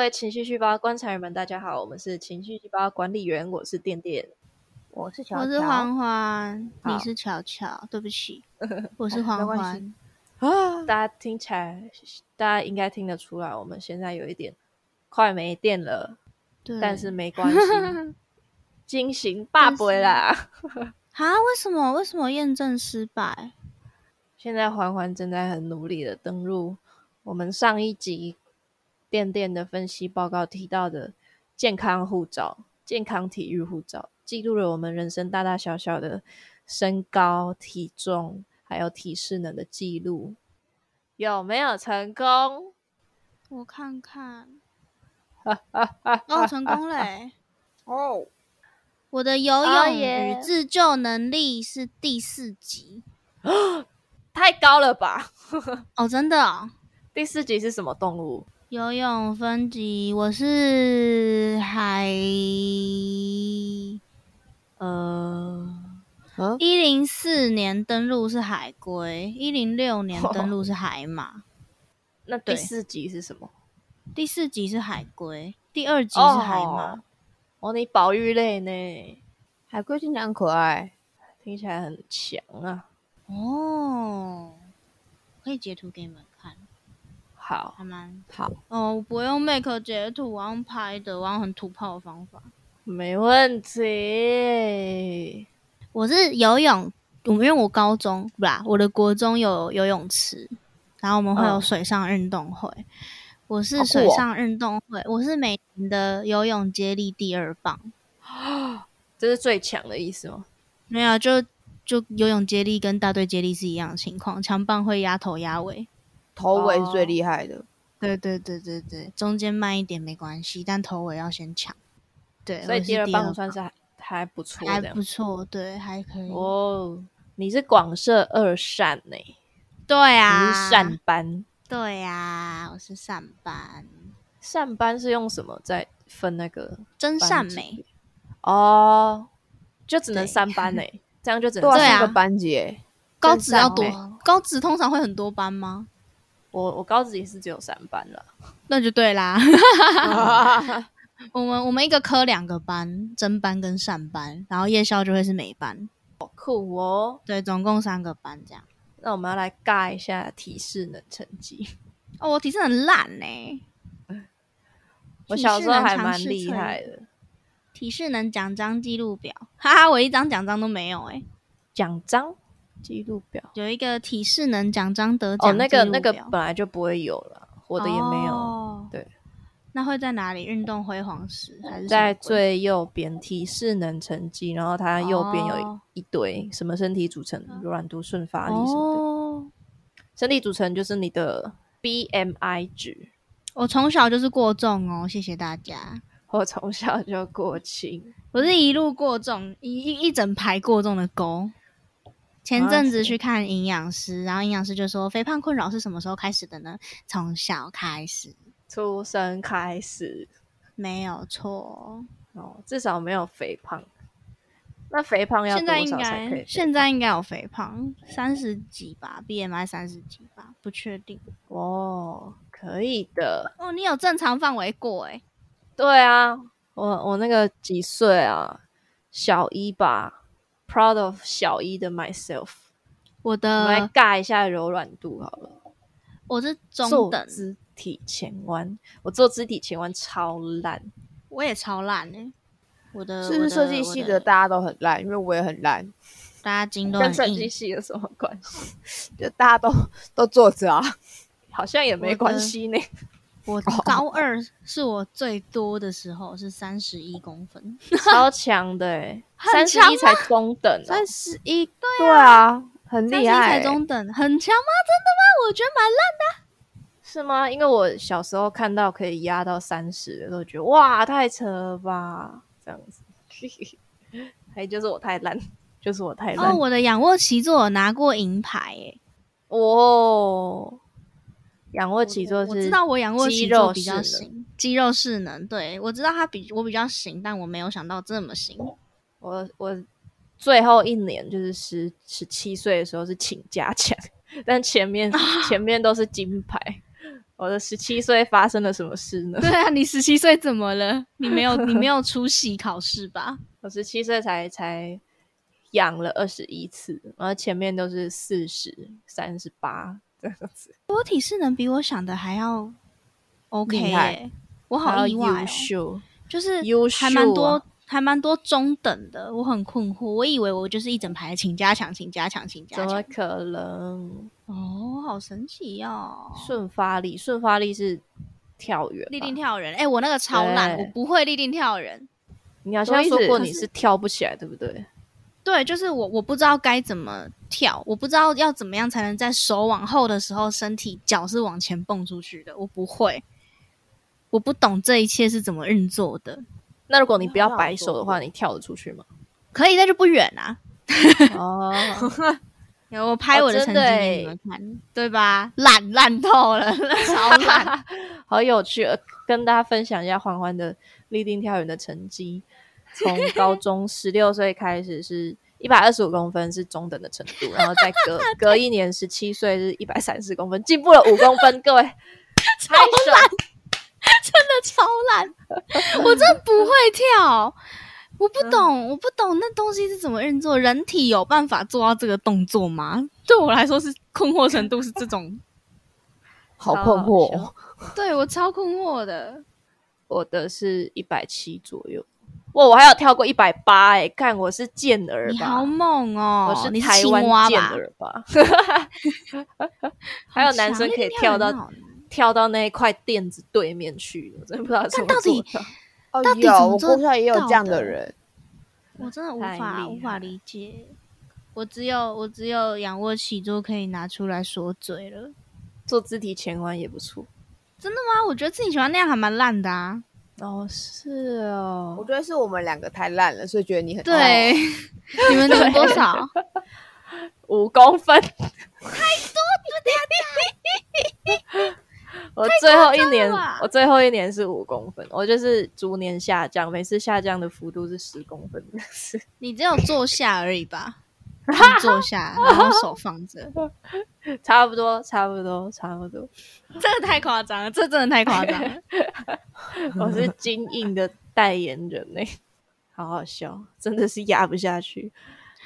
各位情绪细胞观察员们，大家好，我们是情绪细胞管理员，我是电电，我是乔我是欢欢，你是乔乔，对不起，我是没欢欢。啊，大家听起来，大家应该听得出来，我们现在有一点快没电了，对，但是没关系，惊醒爸爸啦！啊，为什么为什么验证失败？现在环环正在很努力的登录我们上一集电电的分析报告提到的健康护照、健康体育护照，记录了我们人生大大小小的身高、体重还有体适能的记录，有没有成功？我看看，哦，成功嘞！哦，我的游哦泳耶与自救能力是第四级 太高了吧！哦，真的哦。第四级是什么动物？游泳分级，我是海呃，嗯，一零四年登陆是海龟，一零六年登陆是海马，那第四集是什么？第四集是海龟，第二集是海马。哦哦，你保育类呢？海龟听起来很可爱，听起来很强啊！哦，可以截图给你们看，好，还蛮好，哦。我不会用 Make 截图，我要用拍的，我要用很土炮的方法。没问题。我是游泳，我因为我高中不啦，我的国中有游泳池，然后我们会有嗯水上运动会。我是水上运动会，我是每年的游泳接力第二棒。这是最强的意思吗？没有，就就游泳接力跟大队接力是一样的情况，强棒会压头压尾。头尾是最厉害的。对对对对对，中间慢一点没关系，但头尾要先抢。对，所以第二棒算是还还不错还不错，对，还可以。哦。你是广设二善呢、对你啊，是善班，对呀、我是善班，善班是用什么在分那个真善美。哦？就只能对三班呢、这样就只能对啊，对啊是个班级，高真职要多，高职通常会很多班吗？我我高职也是只有三班了。那就对啦。我们我们一个科两个班，真班跟善班，然后夜校就会是美班，好酷哦！对，总共三个班这样。那我们要来尬一下体适能成绩。哦，我体质很烂呢、我小时候还蛮厉害的，体适能奖章记录表，哈哈，我一张奖章都没有哎、奖章记录表有一个体适能奖章得奖哦，那个那个本来就不会有了，我的也没有。哦对，那会在哪里？运动辉煌时还是在最右边体适能成绩，然后它右边有哦一堆什么身体组成、柔软度、顺发力什么的。哦，身体组成就是你的 BMI 值。我从小就是过重哦，谢谢大家。我从小就过轻，我是一路过重，一一一整排过重的沟。前阵子去看营养师，然后营养师就说，肥胖困扰是什么时候开始的呢？从小开始，出生开始没有错。哦，至少没有肥胖。那肥胖要现在应多少才可以该？现在应该有肥胖，三十几吧，BMI 三十几吧，不确定。哦，可以的。哦，你有正常范围过诶、对啊，我我那个几岁啊？小一吧，proud of 小一的 myself。我我们来尬一下柔软度好了。我是中等，肢体前弯，我做肢体前弯超烂。我也超烂诶、我的是不是设计系的大家都很烂？因为我也很烂，大家筋都跟。设计系有什么关系？就大家都都坐着啊。好像也没关系呢。我高二是我最多的时候是三十一公分，超强的 三十一才中等哦、三十一，对啊，很厉害欸。中等，很强吗？真的吗？我觉得蛮烂的。是吗？因为我小时候看到可以压到三十的，都觉得哇，太扯了吧，这样子。还就是我太烂，就是我太烂。哦，我的仰卧起坐有拿过银牌诶、哦，仰卧起坐是我知道我仰卧起坐比较行，肌肉势能，对我知道他比我比较行，但我没有想到这么行。我我最后一年就是十十七岁的时候是请假前，但前面 前面都是金牌。我的十七岁发生了什么事呢？对啊，你十七岁怎么了？你没有你没有出席考试吧？我十七岁才才养了二十一次，然后前面都是四十三十八这样子，我体适能比我想的还要 OK 我好意外、就是优还蛮多、啊还蛮多中等的，我很困惑，我以为我就是一整排请加强，请加强，请加强怎么。可能？哦，好神奇哦！顺发力，顺发力是跳远，立定跳远，哎、我那个超难，我不会立定跳远。你好像说过你是跳不起来，对不对？对，就是我，我不知道该怎么跳，我不知道要怎么样才能在手往后的时候，身体脚是往前蹦出去的，我不会，我不懂这一切是怎么运作的。那如果你不要摆手的话，你跳得出去吗？可以，那就不远啊。哦，有我拍哦我的成绩给你们看，对吧？烂烂透了，超烂。好有趣，呃跟大家分享一下欢欢的立定跳远的成绩。从高中十六岁开始是一百二十五公分是中等的程度，然后再隔 隔一年十七岁是一百三十公分，进步了五公分。各位，超烂！真的超烂，我真的不会跳，我不懂，我不懂那东西是怎么运作，人体有办法做到这个动作吗？对我来说是困惑程度是这种，好困惑哦。对我超困惑的。我的是一百七左右。哇，我还有跳过一百八哎，看我是健儿吧？你好猛哦！我是台湾？健儿吧？还有男生可以跳到跳到那一块垫子对面去，我真的不知道怎么到底做到哦到底有，我怎么做国小也有这样的的人，我真的无法无法理解。我只有我只有仰卧起坐可以拿出来说嘴了。做肢体前弯也不错。真的吗？我觉得自己喜欢那样还蛮烂的啊。哦，是哦我，觉得是我们两个太烂了，所以觉得你很对，你们你们多少？五公分，太多，我最后一年，我最后一年是五公分，我就是逐年下降，每次下降的幅度是十公分，是 你只有坐下而已吧？你坐下，然后手放着，差不多，差不多，差不多。这个太夸张了，这真的太夸张了。我是金印的代言人呢、好好笑，真的是压不下去，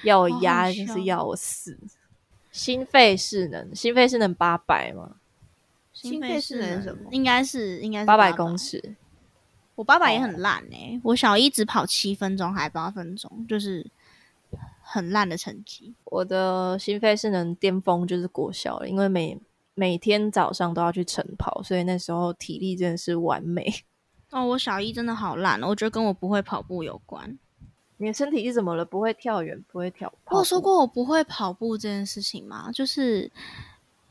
要我压就是要我死。心肺势能，心肺势能八百吗？心肺势能什么应该是应该是八百公。尺，我八百也很烂哎、我小一只跑七分钟还八分钟，就是很烂的成绩。我的心肺是能巅峰就是国小了，因为每每天早上都要去晨跑，所以那时候体力真的是完美。哦，我小一真的好烂哦，我觉得跟我不会跑步有关。你的身体是怎么了？不会跳远，不会跳？我有说过我不会跑步这件事情吗？就是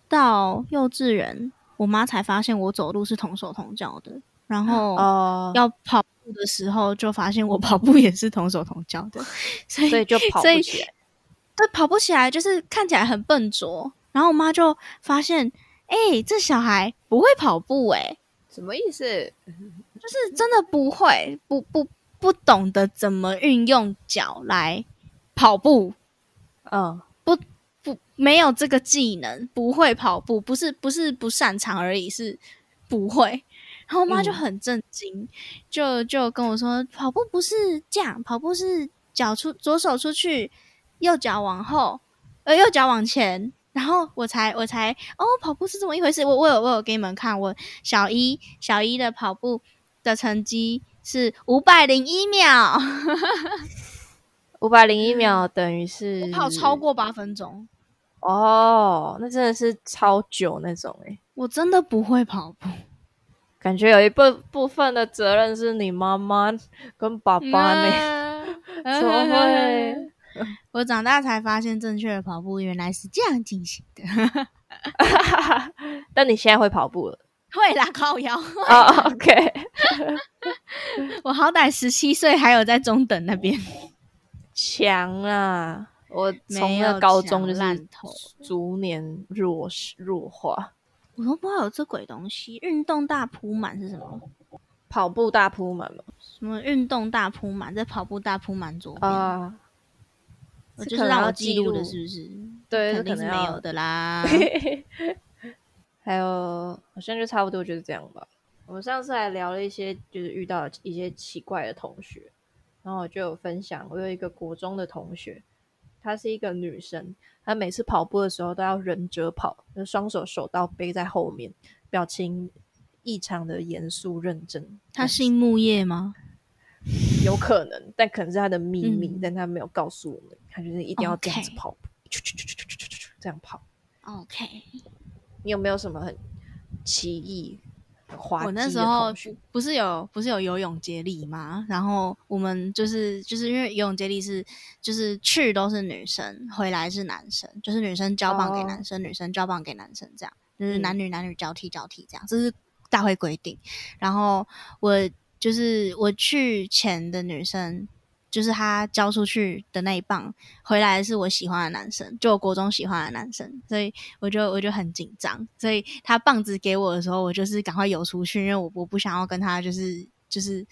到幼稚园，我妈才发现我走路是同手同脚的，然后哦，要跑步的时候就发现我 跑步也是同手同脚的，所以所以就跑不起来。对跑不起来，就是看起来很笨拙。然后我妈就发现，哎、这小孩不会跑步、哎，什么意思？就是真的不会，不不不懂得怎么运用脚来跑步，嗯，不不没有这个技能，不会跑步，不是不是不擅长而已，是不会。然后我妈就嗯很震惊，就就跟我说，跑步不是这样，跑步是脚出左手出去，右脚往后，呃，右脚往前。然后我才我才哦，跑步是这么一回事。我我有我有给你们看，我小一小一的跑步的成绩是五百零一秒，五百零一秒等于是我跑超过八分钟。哦，那真的是超久那种诶、我真的不会跑步。感觉有一部部分的责任是你妈妈跟爸爸呢。嗯怎么会？我长大才发现，正确的跑步原来是这样进行的。但你现在会跑步了会啦，靠腰。啊、o k 我好歹十七岁，还有在中等那边。强啊！我从那高中就是逐年弱势弱化。我都不知道有这鬼东西。运动大铺满是什么？跑步大铺满吗？什么运动大铺满在跑步大铺满左边？啊、我就是让我记录的，是不是？对，肯定是没有的啦。还有好像就差不多就是这样吧。我们上次还聊了一些，就是遇到一些奇怪的同学，然后我就有分享，我有一个国中的同学，她是一个女生，她每次跑步的时候都要忍着跑，就双手手刀背在后面，表情异常的严肃认真。她姓木叶吗？有可能，但可能是她的秘密，但她没有告诉我们。她就是一定要这样子跑步，这样跑。OK，你有没有什么很奇异？滑我那时候？不是有不是有游泳接力吗？然后我们就是就是因为游泳接力是就是去都是女生，回来是男生，就是女生交棒给哦男生，女生交棒给男生，这样就是嗯男女男女交替交替这样，这是大会规定。然后我就是我去前的女生。就是他交出去的那一棒回来是我喜欢的男生，就我国中喜欢的男生，所以我就我就很紧张，所以他棒子给我的时候，我就是赶快游出去，因为我我不想要跟他就是就是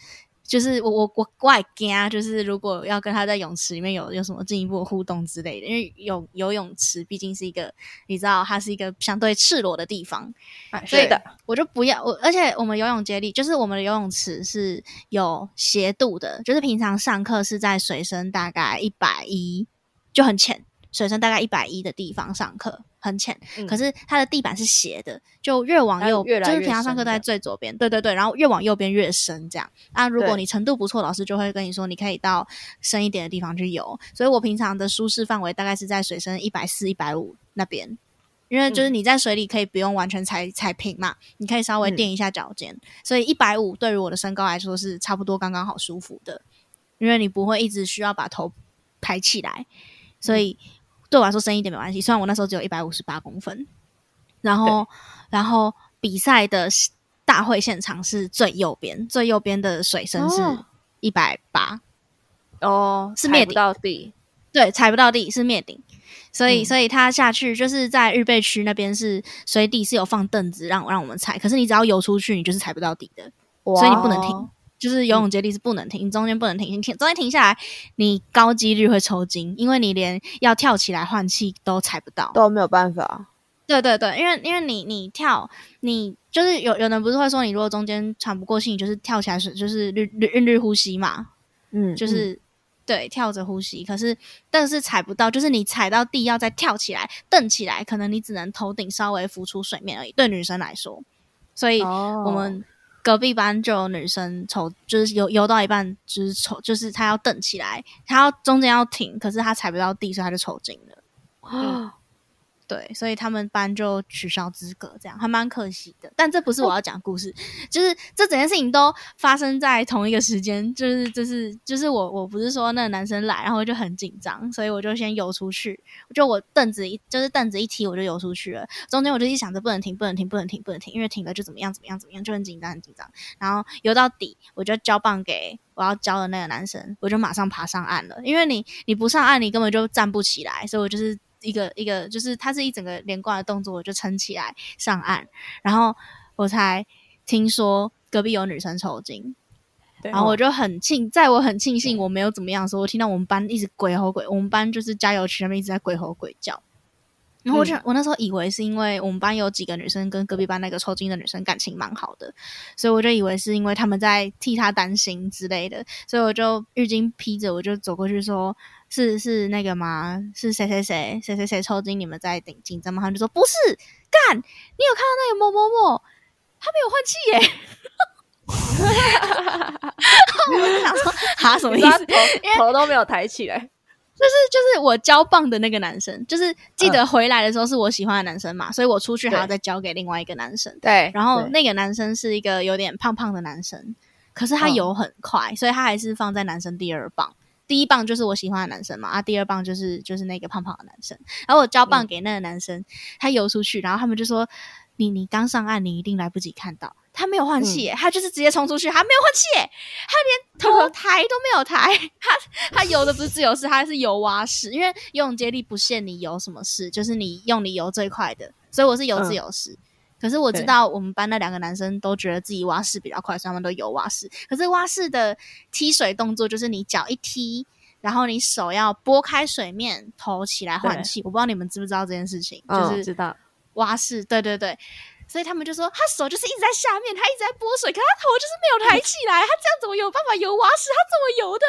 就是我我我我也惊啊，就是如果要跟他在泳池里面有有什么进一步的互动之类的，因为游游泳池毕竟是一个你知道它是一个相对赤裸的地方，啊，所以的，我就不要我，而且我们游泳接力就是我们的游泳池是有斜度的，就是平常上课是在水深大概一百一，就很浅，水深大概一百一的地方上课，很浅。嗯可是它的地板是斜的，就越往它右，就是平常上课都在最左边，对对对，然后越往右边越深这样。啊，如果你程度不错，老师就会跟你说，你可以到深一点的地方去游。所以我平常的舒适范围大概是在水深一百四、一百五那边。因为就是嗯你在水里可以不用完全踩踩平嘛，你可以稍微嗯垫一下脚尖，所以一百五对于我的身高来说是差不多刚刚好舒服的，因为你不会一直需要把头抬起来，所以对我来说深一点没关系。虽然我那时候只有一百五十八公分，然后然后比赛的大会现场是最右边，最右边的水深是哦一百八，哦，踩不是灭顶到地，对，踩不到地是灭顶，所以、嗯所以他下去就是在预备区那边是水底是有放凳子让让我们踩，可是你只要游出去，你就是踩不到底的，所以你不能停哇。就是游泳接力是不能停，你中间不能停，你停中间停下来，你高几率会抽筋，因为你连要跳起来换气都踩不到。都没有办法。对对对，因为因为你你跳，你就是有有人不是会说，你如果中间喘不过气，你就是跳起来是就是律律韵律呼吸嘛，嗯，就是、对跳着呼吸，可是但是踩不到，就是你踩到地要再跳起来蹬起来，可能你只能头顶稍微浮出水面而已。对女生来说，所以哦我们隔壁班就有女生抽，就是游游到一半就是抽，就是她要蹬起来，她要中间要停，可是她踩不到地，所以她就抽筋了。对，所以他们班就取消资格，这样还蛮可惜的。但这不是我要讲故事，就是这整件事情都发生在同一个时间，就是就是就是我我不是说那个男生来，然后就很紧张，所以我就先游出去，就我凳子一就是凳子一踢我就游出去了，中间我就一想着不能停，不能停，不能停，不能停，因为停了就怎么样怎么样怎么样，就很紧张很紧张。然后游到底，我就交棒给我要教的那个男生，我就马上爬上岸了，因为你你不上岸，你根本就站不起来，所以我就是。一个一个就是它是一整个连贯的动作，我就撑起来上岸，然后我才听说隔壁有女生抽筋，对然后我就很庆，在我很庆幸我没有怎么样的时候，我听到我们班一直鬼吼鬼，我们班就是加油区那边一直在鬼吼鬼叫。然后我就、我那时候以为是因为我们班有几个女生跟隔壁班那个抽筋的女生感情蛮好的，所以我就以为是因为他们在替她担心之类的，所以我就浴巾披着，我就走过去说：“是是那个吗？是谁谁谁谁谁谁抽筋？你们在顶紧张吗？”他们就说：“不是，干，你有看到那个某某某，他没有换气耶。”我就想说，哈，什么意思？头 头都没有抬起来，就是就是我交棒的那个男生，就是记得回来的时候是我喜欢的男生嘛，所以我出去还要再交给另外一个男生。对，然后那个男生是一个有点胖胖的男生，可是他嗯游很快，所以他还是放在男生第二棒。第一棒就是我喜欢的男生嘛，啊，第二棒就是就是那个胖胖的男生。然后我交棒给那个男生，他游出去，然后他们就说：“你你刚上岸，你一定来不及看到。”他没有换气耶，他就是直接冲出去，他没有换气耶，他连头抬都没有抬，他他游的不是自由式，他是游蛙式，因为游泳接力不限你游什么式，就是你用你游最快的，所以我是游自由式。可是我知道我们班那两个男生都觉得自己蛙式比较快，所以他们都游蛙式。可是蛙式的踢水动作就是你脚一踢，然后你手要拨开水面，头起来换对气。我不知道你们知不知道这件事情，嗯就是知道蛙式，对对对。所以他们就说他手就是一直在下面，他一直在拨水，可他头就是没有抬起来，他这样怎么有办法游蛙式？他怎么游的？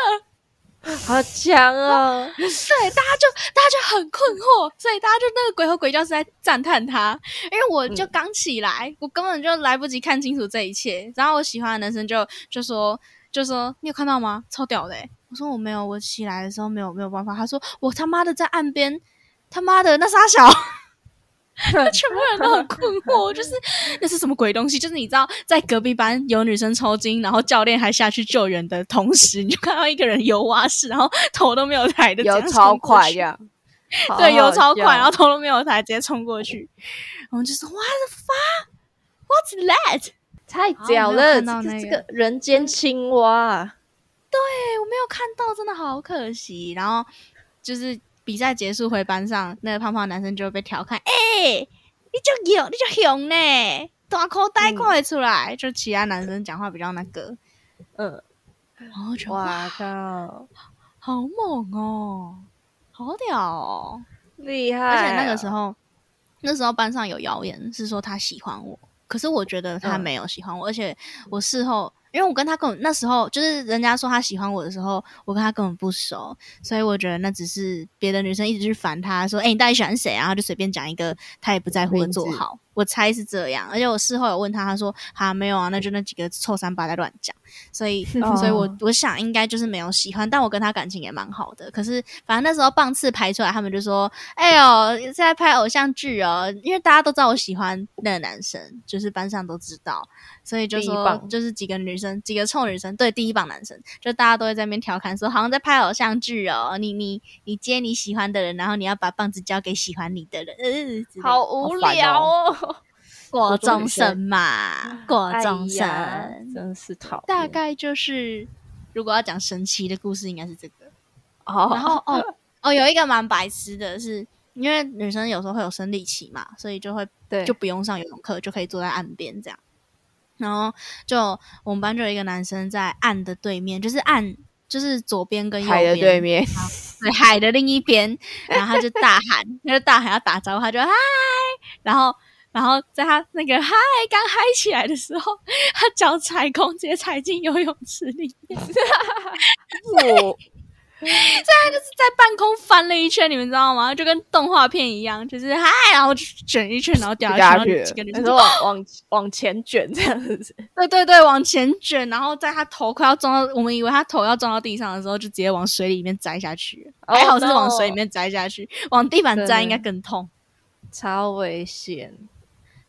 好强哦！对，大家就大家就很困惑，所以大家就那个鬼和鬼叫是在赞叹他，因为我就刚起来，我根本就来不及看清楚这一切。然后我喜欢的男生就就说就说你有看到吗？超屌的、欸！我说我没有，我起来的时候没有没有办法。他说我他妈的在岸边，他妈的那傻小。全部人都很困惑，就是那是什么鬼东西？就是你知道，在隔壁班有女生抽筋，然后教练还下去救援的同时，你就看到一个人游蛙式，然后头都没有抬的，游超快这样，对，游超快快，然后头都没有抬，直接冲过去。我们就是 What the fuck? What's that? 太屌了！这个这个人间青蛙，对我没有看到，真的好可惜。然后就是比赛结束回班上，那个胖胖男生就会被调侃：“哎、你就有，你就熊呢，大口袋看得出来。就其他男生讲话比较那个，嗯，然后就哇，靠，好猛哦，好屌哦！厉害！而且那个时，候，那时候班上有谣言是说他喜欢我，可是我觉得他嗯没有喜欢我，而且我事后，因为我跟他根本那时候就是人家说他喜欢我的时候，我跟他根本不熟，所以我觉得那只是别的女生一直去烦他说：“哎、你到底喜欢谁啊？”然后就随便讲一个他也不在乎的座名字号，我猜是这样。而且我事后有问他，他说：“啊，没有啊，那就那几个臭三八在乱讲。”所以，哦所以我我想应该就是没有喜欢，但我跟他感情也蛮好的。可是反正那时候棒次排出来，他们就说：“哎呦，现在拍偶像剧哦，因为大家都知道我喜欢那个男生，就是班上都知道，所以就说第一棒。就是几个女生，几个臭女生，对第一棒男生，就大家都会在那边调侃说，好像在拍偶像剧哦，你你你接你喜欢的人，然后你要把棒子交给喜欢你的人，好无聊哦，国中女生生嘛，国中生。真是讨厌。大概就是，如果要讲神奇的故事，应该是这个。哦，然后哦 哦，有一个蛮白痴的是，因为女生有时候会有生理期嘛，所以就会对，就不用上游泳课，就可以坐在岸边这样。然后就我们班就有一个男生在岸的对面，就是岸就是左边跟右海的边对面，对海的另一边，然后他就大喊，他就大喊要打招呼，他就嗨，然后然后在他那个嗨刚嗨起来的时候，他脚踩空，直接踩进游泳池里面，我在半空翻了一圈，你们知道吗？就跟动画片一样，就是嗨，然后就卷一圈，然后掉下去，然后掉下去了几个女生就你说往往往前卷这样子，对对对，往前卷，然后在他头快要撞到，我们以为他头要撞到地上的时候，就直接往水里面栽下去。哦还好是往水里面栽下去，往地板栽应该更痛。超危险。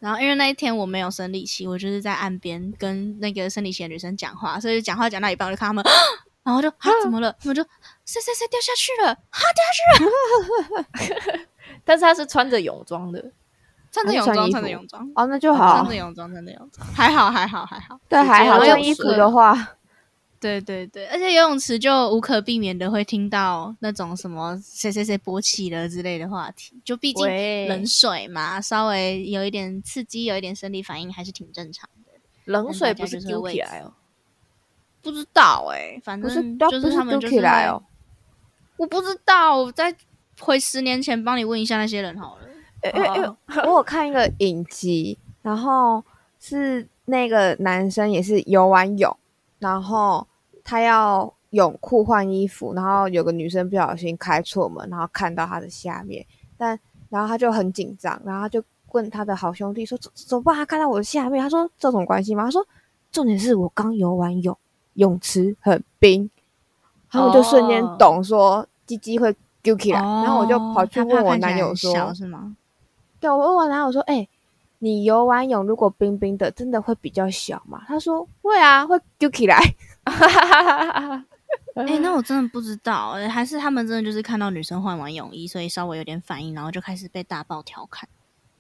然后因为那一天我没有生理期，我就是在岸边跟那个生理期的女生讲话，所以讲话讲到一半，我就看他们，然后就啊怎么了？他们就谁谁谁掉下去了，啊掉下去了，但是他是穿着泳装的，穿着泳装，穿着泳装，哦，那就好穿着，泳装，穿着泳装，还好还好还好。对，还好。直接这样衣服的话，对对对，而且游泳池就无可避免的会听到那种什么谁谁谁勃起了之类的话题，就毕竟冷水嘛，稍微有一点刺激，有一点生理反应还是挺正常的。冷水不是丢起来哦，不知道哎、反正就是他们就是会起来哦。我不知道，我再回十年前帮你问一下那些人好了。因为因为我有看一个影集，然后是那个男生也是游完泳，然后他要泳裤换衣服，然后有个女生不小心开错门，然后看到他的下面，但然后他就很紧张，然后他就问他的好兄弟说：“怎怎么办？他看到我的下面。”他说：“这种关系吗？”他说：“重点是我刚游完泳，泳池很冰。”他们就瞬间哦懂说鸡鸡会丢起来，然后我就跑去问我男友说：“是吗？对，我问我男友说：“哎、你游完泳如果冰冰的，真的会比较小吗？”他说：“会啊，会丢起来。哎、那我真的不知道、欸，还是他们真的就是看到女生换完泳衣，所以稍微有点反应，然后就开始被大爆调侃。”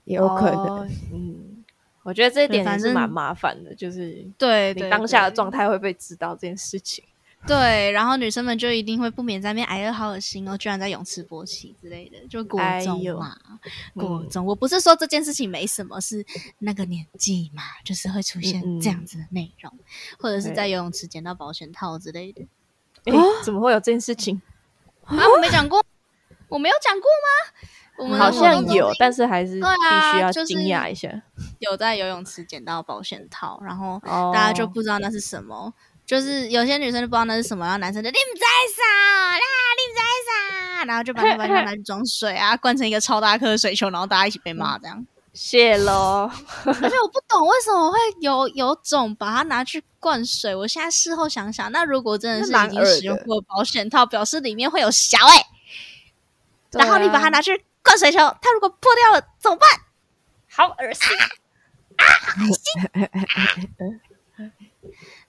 也有可能。哦嗯，我觉得这一点对反正也是蛮麻烦的，就是对你当下的状。态会被知道这件事情。对，然后女生们就一定会不免在那边哎呀好恶心哦，居然在泳池勃起之类的，就国中嘛，国嗯中。我不是说这件事情没什么，是那个年纪嘛，就是会出现这样子的内容，或者是在游泳池捡到保险套之类的。诶怎么会有这件事情？啊，我没讲过，我没有讲过吗？我们好像有，但是还是必须要就是惊讶一下。有在游泳池捡到保险套，然后哦大家就不知道那是什么。就是有些女生就不知道那是什么，然后男生就你们在啥啦，你们在啥，然后就把那保险套拿去装水啊，灌成一个超大颗的水球，然后大家一起被骂这样。谢喽。而且我不懂为什么会有有种把它拿去灌水。我现在事后想想，那如果真的是已经使用过保险套，表示里面会有小哎、然后你把它拿去灌水球，它如果破掉了怎么办？好恶心。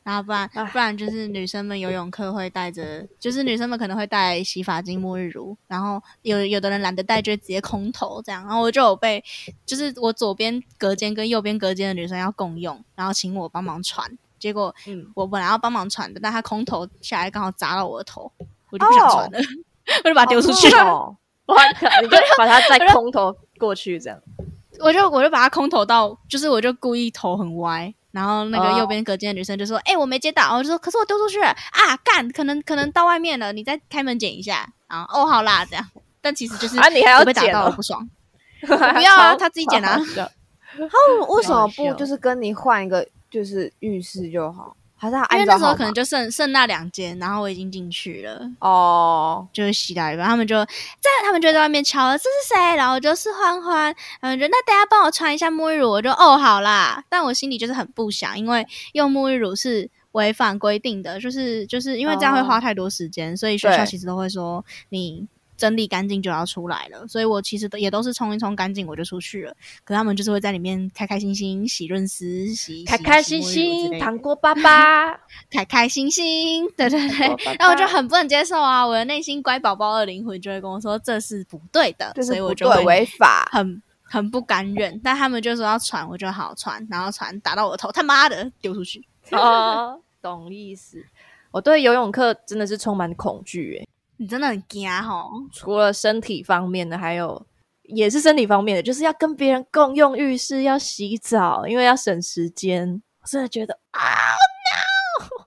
然后不然不然就是女生们游泳课会带着，就是女生们可能会带洗发精、沐浴乳，然后有有的人懒得带，就直接空投这样。然后我就有被，就是我左边隔间跟右边隔间的女生要共用，然后请我帮忙传。结果嗯，我本来要帮忙传的，但她空投下来刚好砸到我的头，我就不想传了，我就把它丢出去了。哦我你就把它再空投过去，这样。我就我就把它空投到，就是我就故意头很歪，然后那个哦右边隔间的女生就说：“哎、我没接到。”我就说：“可是我丢出去了啊，干，可能可能到外面了，你再开门捡一下。”然后哦，好啦，这样。但其实就是啊，你还要我被打剪哦到了不？爽。不要啊他自己捡啊好好笑他为什么不就是跟你换一个就是浴室就好？还是他因为那时候可能就剩剩那两间，然后我已经进去了，哦，就是洗到一半，他们就在他们就在外面敲了，这是谁？然后我就是欢欢，他们就那等一下帮我穿一下沐浴乳，我就哦好啦，但我心里就是很不想，因为用沐浴乳是违反规定的，就是就是因为这样会花太多时间，所以学校其实都会说你。整理干净就要出来了，所以我其实也都是冲一冲干净我就出去了。可他们就是会在里面开开心心洗润丝、洗开开心心，糖果爸爸。开开心心，对对对我爸爸，然后我就很不能接受啊，我的内心乖宝宝的灵魂就会跟我说这是不对的，所以我就会对违法。很很不甘愿。但他们就说要传，我就好传，然后传打到我的头，他妈的丢出去。哦，懂意思。我对游泳课真的是充满恐惧，诶，你真的很惊吼，除了身体方面的，还有也是身体方面的，就是要跟别人共用浴室，要洗澡，因为要省时间。我真的觉得啊，no！，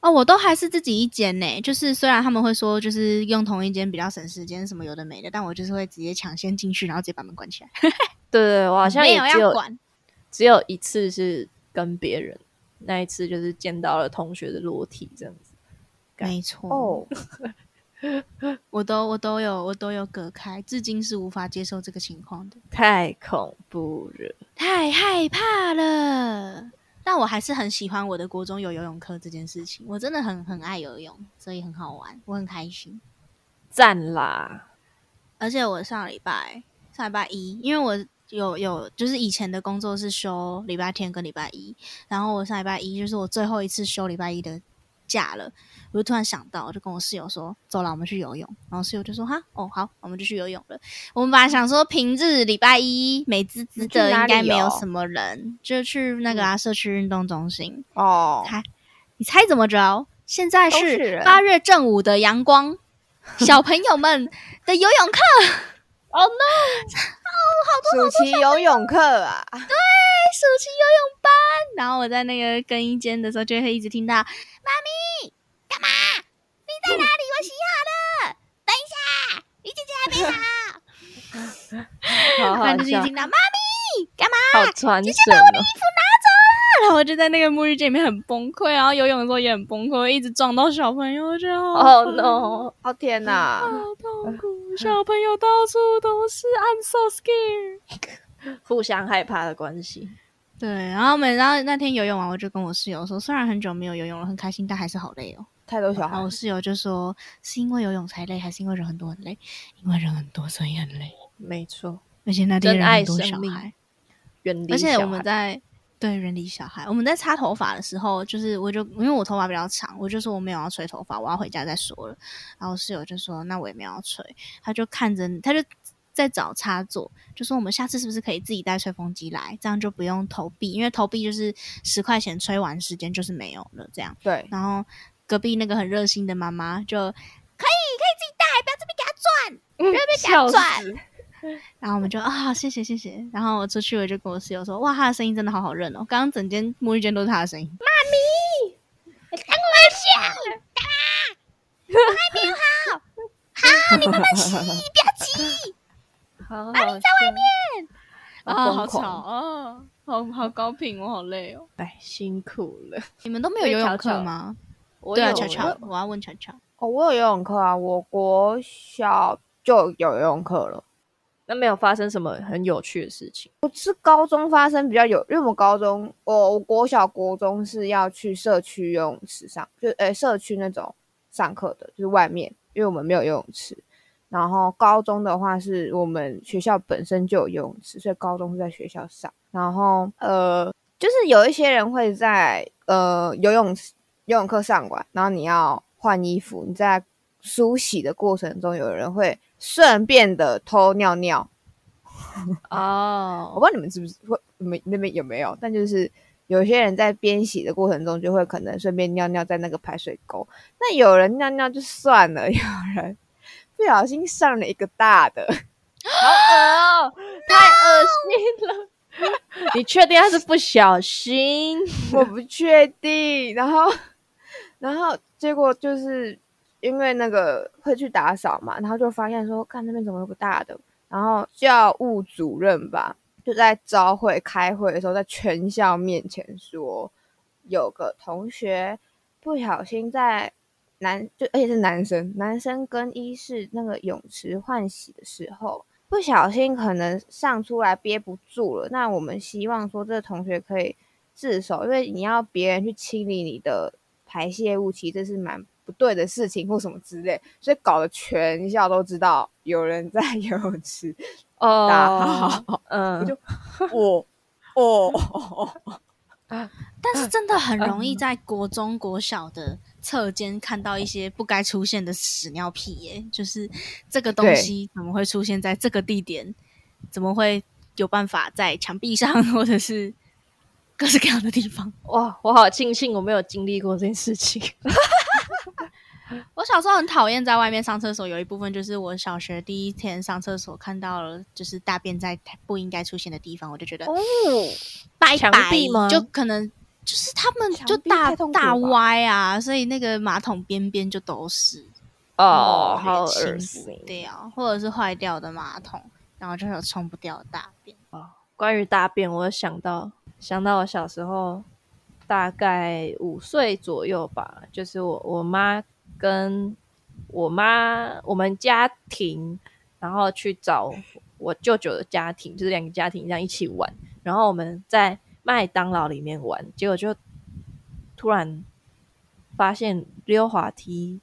哦，我都还是自己一间呢。就是虽然他们会说就是用同一间比较省时间，什么有的没的，但我就是会直接抢先进去，然后直接把门关起来。对对对，我好像也只有要。只有一次是跟别人，那一次就是见到了同学的裸体这样子。没错，哦，我都我都有我都有隔开，至今是无法接受这个情况的。太恐怖了。太害怕了。但我还是很喜欢我的国中有游泳课这件事情，我真的很很爱游泳，所以很好玩，我很开心。赞啦！而且我上礼拜上礼拜一，因为我有有就是以前的工作是休礼拜天跟礼拜一，然后我上礼拜一就是我最后一次休礼拜一的假了，我就突然想到，我就跟我室友说：“走了，我们去游泳。”然后室友就说：“哈，哦，好，我们就去游泳了。”我们本来想说平日礼拜一美滋滋的，应该没有什么人，就去那个啊社区运动中心。哦，你猜怎么着？现在是八月正午的阳光，小朋友们的游泳课。哦、no！哦，好多暑期游泳课啊，对暑期游泳班，然后我在那个更衣间的时候，就会一直听到“妈咪干嘛？你在哪里？我洗好了，等一下，你姐姐还没 好。”好好然后就是一听到“妈咪干嘛好传神哦。？”然后我就在那个沐浴间里面很崩溃，然后游泳的时候也很崩溃，一直撞到小朋友，我觉得好哦、烦 no！哦天哪，好痛苦，小朋友到处都是，I'm so scared。互相害怕的关系。对，然后每然后那天游泳完，我就跟我室友说，虽然很久没有游泳了，很开心，但还是好累哦。太多小孩然后我，室友就说，是因为游泳才累，还是因为人很多很累？因为人很多，所以很累。没错，而且那天人很多小孩，远离而且我们在对远离小孩，我们在擦头发的时候，就是我就因为我头发比较长，我就说我没有要吹头发，我要回家再说了。然后我室友就说，那我也没有要吹，他就看着他就。在找插座，就说我们下次是不是可以自己带吹风机来，这样就不用投币，因为投币就是十块钱吹完时间就是没有了，这样。对，然后隔壁那个很热心的妈妈就可以可以自己带，不要这边给他转。不要被给他转！然后我们就啊，谢谢谢谢。然后我出去我就跟我室友说，哇，他的声音真的好好认哦，刚刚整间沐浴间都是他的声音。妈咪，等我一下，啊、我还没有好好在外面啊，好吵哦！好好高频，我好累哦。哎，辛苦了。你们都没有游泳课吗？对啊，我有巧巧我，我要问巧巧。哦，我有游泳课啊，我国小就有游泳课了。那没有发生什么很有趣的事情。我是高中发生比较有，因为我们高中，我我国小国中是要去社区游泳池上，就呃社区那种上课的，就是外面，因为我们没有游泳池。然后高中的话是我们学校本身就有游泳池，所以高中是在学校上。然后呃，就是有一些人会在呃游泳游泳课上完，然后你要换衣服，你在梳洗的过程中，有人会顺便的偷尿尿。哦我哦不知道你们是不是会你们那边有没有，但就是有些人在边洗的过程中，就会可能顺便尿尿在那个排水沟。那有人尿尿就算了，有人不小心上了一个大的，好恶哦，太恶心了。你确定他是不小心？我不确定。然后，然后结果就是因为那个会去打扫嘛，然后就发现说，看那边怎么有个大的，然后教务主任吧，就在招会开会的时候，在全校面前说，有个同学不小心在男就而且是男生，男生更衣室那个泳池换洗的时候。不小心可能上出来憋不住了，那我们希望说这个同学可以自首，因为你要别人去清理你的排泄物，其实这是蛮不对的事情或什么之类，所以搞得全校都知道有人在 游泳池哦嗯，我就我哦，但是真的很容易 在国中、国小的侧间看到一些不该出现的屎尿屁耶，就是这个东西怎么会出现在这个地点？怎么会有办法在墙壁上，或者是各式各样的地方？哇，我好庆幸我没有经历过这件事情。我小时候很讨厌在外面上厕所，有一部分就是我小学第一天上厕所看到了，就是大便在不应该出现的地方，我就觉得哦，墙拜拜壁吗就可能就是他们就大大歪啊，所以那个马桶边边就都是哦，好恶心。掉，或者是坏掉的马桶，然后就有冲不掉的大便。哦关于大便，我想到想到我小时候大概五岁左右吧，就是我我妈跟我妈我们家庭，然后去找我舅舅的家庭，就是两个家庭这样一起玩，然后我们在麦当劳里面玩，结果就突然发现溜滑梯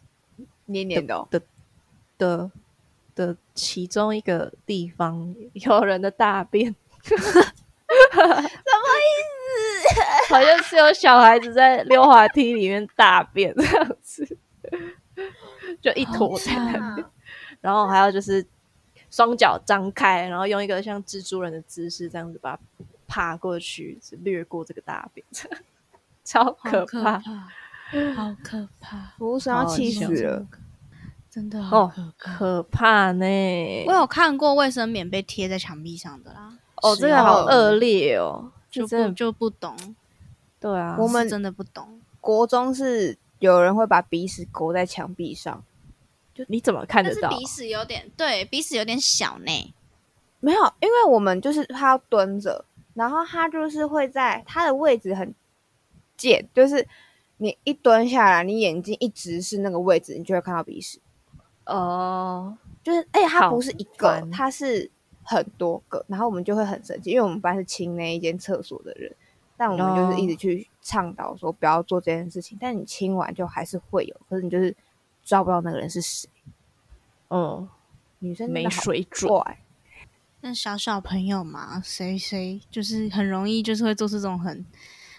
黏黏的、的，的的其中一个地方有人的大便，什么意思？好像是有小孩子在溜滑梯里面大便这样子，就一坨在那边，然后还有就是双脚张开，然后用一个像蜘蛛人的姿势这样子把它爬过去，是掠过这个大便，超 可怕。可怕，好可怕，服务生要气死了。真的好哦可怕。呢！我有看过卫生棉被贴在墙壁上的啦。哦，这个好恶劣哦，就这真的不就不懂，对啊，我们真的不懂。国中是有人会把鼻屎勾在墙壁上，就你怎么看得到？鼻屎有点对，鼻屎有点小呢。没有，因为我们就是他要蹲着，然后他就是会在他的位置很贱，就是你一蹲下来，你眼睛一直是那个位置，你就会看到鼻屎。哦，就是，而且它不是一个烦，它是很多个，然后我们就会很生气，因为我们班是清那一间厕所的人，但我们就是一直去倡导说不要做这件事情，但你清完就还是会有，可是你就是抓不到那个人是谁。嗯，女生没水准。怪，但小小朋友嘛，谁谁就是很容易就是会做出这种很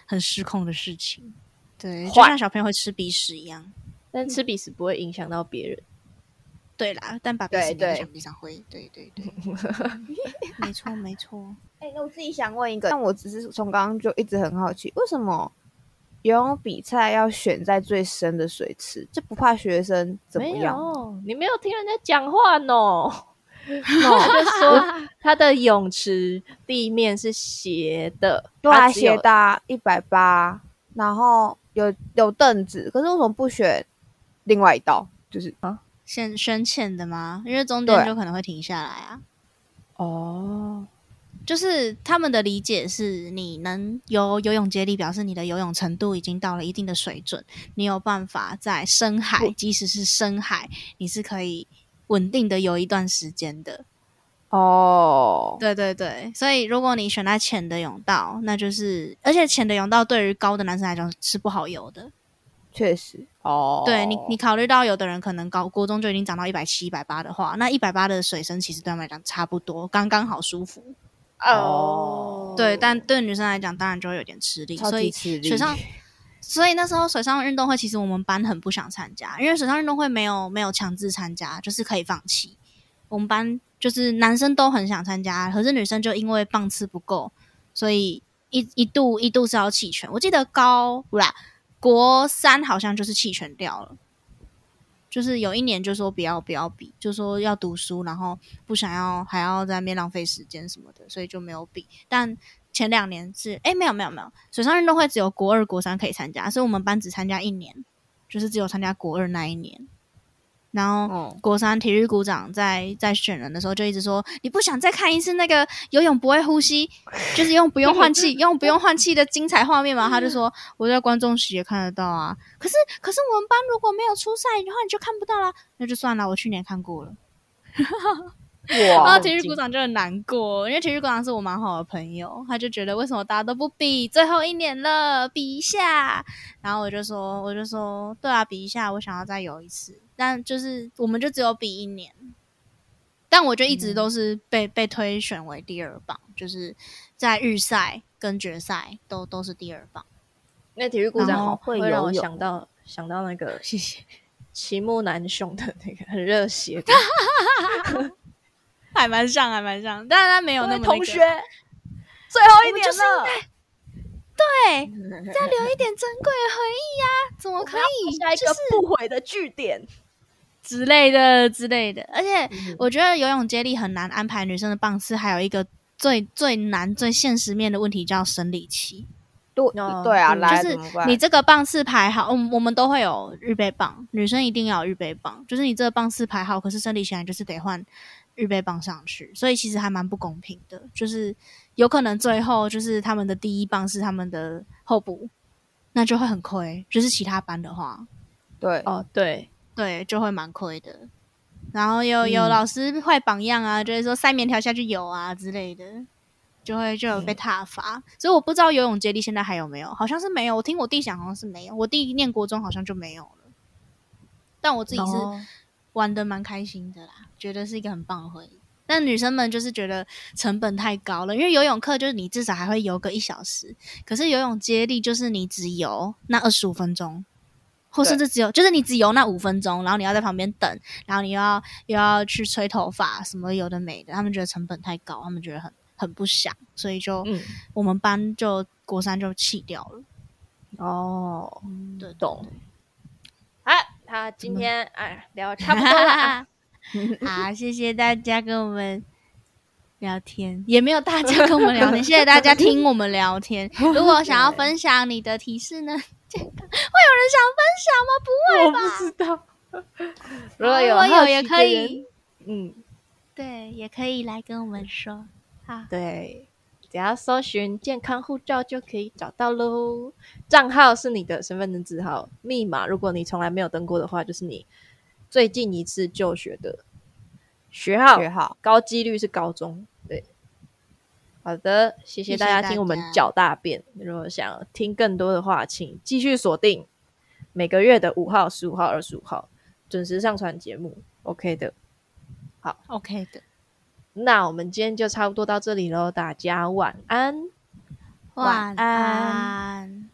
很失控的事情。对，就像小朋友会吃鼻屎一样。但吃鼻屎不会影响到别人。对啦，但把鼻屎粘在墙壁上会，对对对，没错没错。哎、那我自己想问一个，但我只是从刚刚就一直很好奇，为什么游泳比赛要选在最深的水池？这不怕学生怎么没样？有，你没有听人家讲话呢。他就 说他的泳池地面是斜的，对啊，它只有斜搭一百八，然后有有凳子，可是为什么不选另外一道？就是先深浅的吗？因为中对间就可能会停下来啊。哦，就是他们的理解是你能游游泳接力，表示你的游泳程度已经到了一定的水准，你有办法在深海，即使是深海，你是可以稳定的游一段时间的。哦，对对对，所以如果你选在浅的泳道，那就是，而且浅的泳道对于高的男生来讲是不好游的。确实哦，对你，你考虑到有的人可能高国中就已经长到一百七、一百八的话，那一百八的水深其实对他们来讲差不多，刚刚好舒服。哦对，但对女生来讲，当然就会有点吃力。超所以级吃力，水上，所以那时候水上运动会，其实我们班很不想参加，因为水上运动会没有没有强制参加，就是可以放弃。我们班就是男生都很想参加，可是女生就因为棒次不够，所以一一度一度是要弃权。我记得高不啦，国三好像就是弃权掉了。就是有一年就说不要不要比，就说要读书，然后不想要还要在那边浪费时间什么的，所以就没有比。但前两年是哎没有没有没有，水上运动会只有国二国三可以参加，所以我们班只参加一年，就是只有参加国二那一年。然后嗯国三体育股长在在选人的时候就一直说，你不想再看一次那个游泳不会呼吸，就是用不用换气、用不用换气的精彩画面嘛？他就说我在观众席也看得到啊。可是可是我们班如果没有出赛的话，你就看不到啦。那就算了，我去年看过了。然后，体育股长就很难过，因为体育股长是我蛮好的朋友，他就觉得为什么大家都不比，最后一年了，比一下。然后我就说，我就说，对啊，比一下，我想要再游一次，但就是我们就只有比一年。但我就一直都是被、被推选为第二棒，就是在预赛跟决赛都都是第二棒。那体育股长后会让我想到想到那个谢谢，齐木楠雄的那个很热血的 还蛮像，还蛮像，但是他没有那么、那个、同学，最后一年就是了，对，要留一点珍贵的回忆呀、怎么可以？下一个就是不悔的据点。之类的之类的。而且嗯我觉得游泳接力很难安排女生的棒次，还有一个最最难、最现实面的问题叫生理期。对哦对啊，嗯就是你这个棒次排好，我们我们都会有预备棒，女生一定要有预备棒。就是你这个棒次排好，可是生理期来就是得换预备棒上去，所以其实还蛮不公平的。就是有可能最后就是他们的第一棒是他们的候补，那就会很亏。就是其他班的话，对哦，对，对，就会蛮亏的。然后有有嗯老师坏榜样啊，就是说塞棉条下去游啊之类的，就会就有被挞伐。所以我不知道游泳接力现在还有没有，好像是没有。我听我弟讲好像是没有，我弟念国中好像就没有了。但我自己是哦玩的蛮开心的啦，觉得是一个很棒的回忆。但女生们就是觉得成本太高了，因为游泳课就是你至少还会游个一小时，可是游泳接力就是你只游那二十五分钟，或甚至只有就是你只游那五分钟，然后你要在旁边等，然后你又要又要去吹头发什么有的没的，他们觉得成本太高，他们觉得很很不想，所以就、嗯，我们班就国三就弃掉了。哦，对，对懂。啊，他今天哎聊得差不多了啊，好，谢谢大家跟我们聊天，也没有大家跟我们聊天，谢谢大家听我们聊天。如果想要分享你的提示呢，健 康会有人想分享吗？不会吧？我不知道。如如果有果有也可以，嗯，对，也可以来跟我们说。好，对，只要搜寻健康护照就可以找到喽。账号是你的身份证字号，密码如果你从来没有登过的话，就是你最近一次就学的学号，学号，高几率是高中。对，好的，谢谢大家大听我们家脚大便。如果想听更多的话，请继续锁定每个月的五号、十五号、二十五号准时上传节目。OK 的，好 OK 的，那我们今天就差不多到这里喽，大家晚安。晚安。